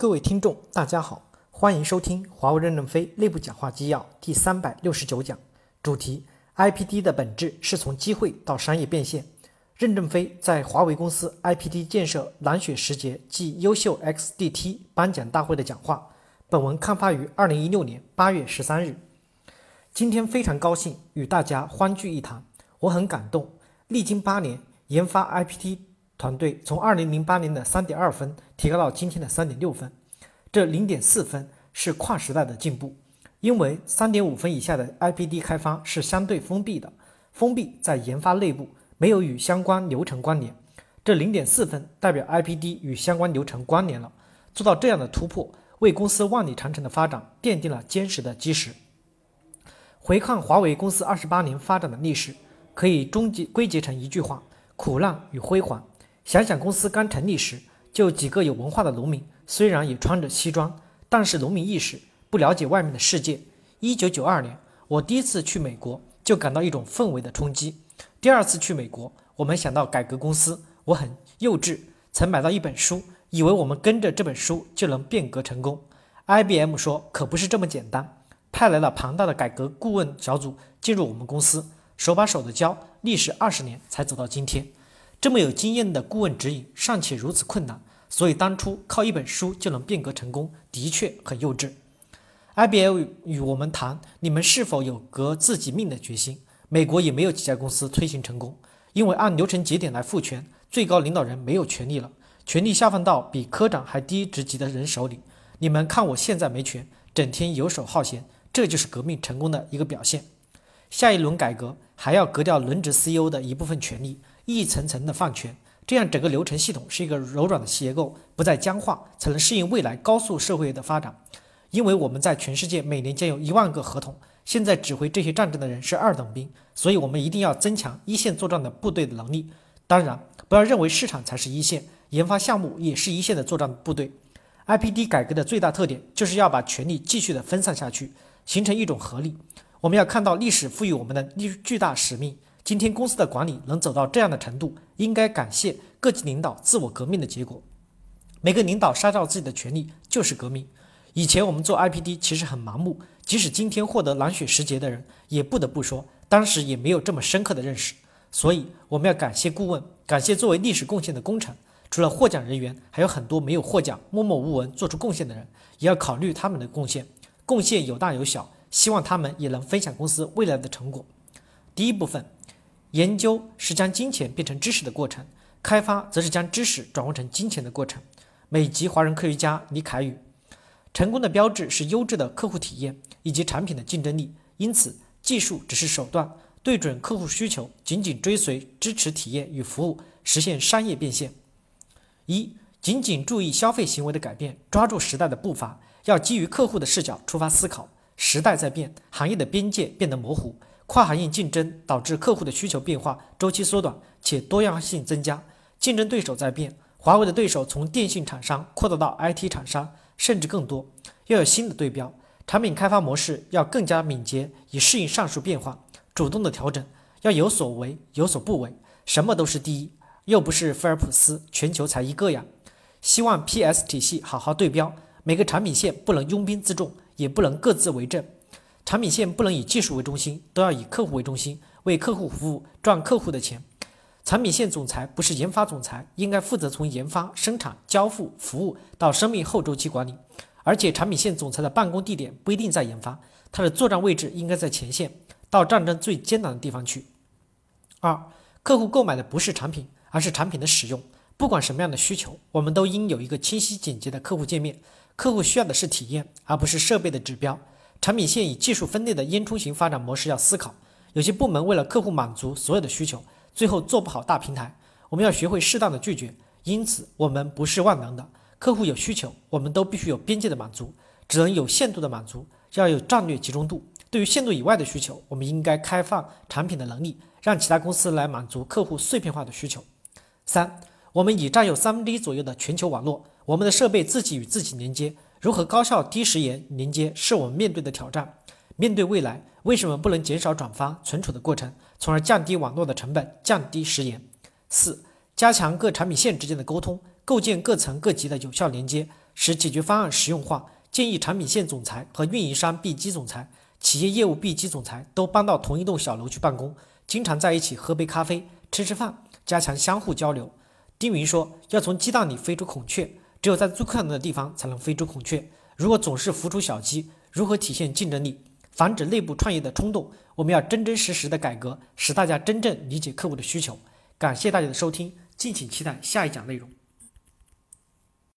各位听众，大家好，欢迎收听华为任正非内部讲话纪要第三百六十九讲，主题：IPD 的本质是从机会到商业变现。任正非在华为公司 IPD 建设蓝雪时节暨优秀 XDT 颁奖大会的讲话。本文刊发于二零一六年八月十三日。今天非常高兴与大家欢聚一堂，我很感动。历经八年研发 IPD。团队从二零零八年的三点二分提高到今天的三点六分，这零点四分是跨时代的进步。因为三点五分以下的 IPD 开发是相对封闭的，封闭在研发内部，没有与相关流程关联。这零点四分代表 IPD 与相关流程关联了，做到这样的突破，为公司万里长城的发展奠定了坚实的基石。回看华为公司二十八年发展的历史，可以终结归结成一句话：苦难与辉煌。想想公司刚成立时，就几个有文化的农民，虽然也穿着西装，但是农民意识不了解外面的世界。一九九二年，我第一次去美国，就感到一种氛围的冲击。第二次去美国，我们想到改革公司，我很幼稚，曾买到一本书，以为我们跟着这本书就能变革成功。IBM 说可不是这么简单，派来了庞大的改革顾问小组进入我们公司，手把手的教，历时二十年才走到今天。这么有经验的顾问指引尚且如此困难，所以当初靠一本书就能变革成功，的确很幼稚。IBM 与我们谈，你们是否有革自己命的决心？美国也没有几家公司推行成功，因为按流程节点来赋权，最高领导人没有权利了，权力下放到比科长还低职级的人手里。你们看我现在没权，整天游手好闲，这就是革命成功的一个表现。下一轮改革还要革掉轮值 CEO 的一部分权利。一层层的放权，这样整个流程系统是一个柔软的结构，不再僵化，才能适应未来高速社会的发展。因为我们在全世界每年将有一万个合同，现在指挥这些战争的人是二等兵，所以我们一定要增强一线作战的部队的能力。当然，不要认为市场才是一线，研发项目也是一线的作战部队。IPD 改革的最大特点就是要把权力继续的分散下去，形成一种合力。我们要看到历史赋予我们的巨大使命。今天公司的管理能走到这样的程度，应该感谢各级领导自我革命的结果。每个领导杀掉自己的权利就是革命。以前我们做 IPD 其实很盲目，即使今天获得蓝雪时节的人，也不得不说，当时也没有这么深刻的认识。所以我们要感谢顾问，感谢作为历史贡献的工程。除了获奖人员，还有很多没有获奖、默默无闻做出贡献的人，也要考虑他们的贡献。贡献有大有小，希望他们也能分享公司未来的成果。第一部分。研究是将金钱变成知识的过程，开发则是将知识转换成金钱的过程。美籍华人科学家李凯宇，成功的标志是优质的客户体验以及产品的竞争力。因此，技术只是手段，对准客户需求，紧紧追随支持体验与服务，实现商业变现。一，紧紧注意消费行为的改变，抓住时代的步伐，要基于客户的视角出发思考。时代在变，行业的边界变得模糊。跨行业竞争导致客户的需求变化，周期缩短，且多样性增加。竞争对手在变，华为的对手从电信厂商扩大到 IT 厂商，甚至更多。要有新的对标，产品开发模式要更加敏捷，以适应上述变化，主动的调整，要有所为有所不为。什么都是第一，又不是菲尔普斯，全球才一个呀。希望 PS 体系好好对标，每个产品线不能拥兵自重，也不能各自为政。产品线不能以技术为中心，都要以客户为中心，为客户服务，赚客户的钱。产品线总裁不是研发总裁，应该负责从研发、生产、交付、服务到生命后周期管理。而且，产品线总裁的办公地点不一定在研发，他的作战位置应该在前线，到战争最艰难的地方去。二，客户购买的不是产品，而是产品的使用。不管什么样的需求，我们都应有一个清晰简洁的客户界面。客户需要的是体验，而不是设备的指标。产品线以技术分类的烟囱型发展模式要思考，有些部门为了客户满足所有的需求，最后做不好大平台。我们要学会适当的拒绝，因此我们不是万能的。客户有需求，我们都必须有边界的满足，只能有限度的满足，要有战略集中度。对于限度以外的需求，我们应该开放产品的能力，让其他公司来满足客户碎片化的需求。三，我们已占有三分之一左右的全球网络，我们的设备自己与自己连接。如何高效低时延连接是我们面对的挑战。面对未来，为什么不能减少转发存储的过程，从而降低网络的成本，降低时延？四、加强各产品线之间的沟通，构建各层各级的有效连接，使解决方案实用化。建议产品线总裁和运营商 B 级总裁、企业业务 B 级总裁都搬到同一栋小楼去办公，经常在一起喝杯咖啡、吃吃饭，加强相互交流。丁云说：“要从鸡蛋里飞出孔雀，只有在最困难的地方才能飞出孔雀。如果总是孵出小鸡，如何体现竞争力？防止内部创业的冲动，我们要真真实实的改革，使大家真正理解客户的需求。”感谢大家的收听，敬请期待下一讲内容。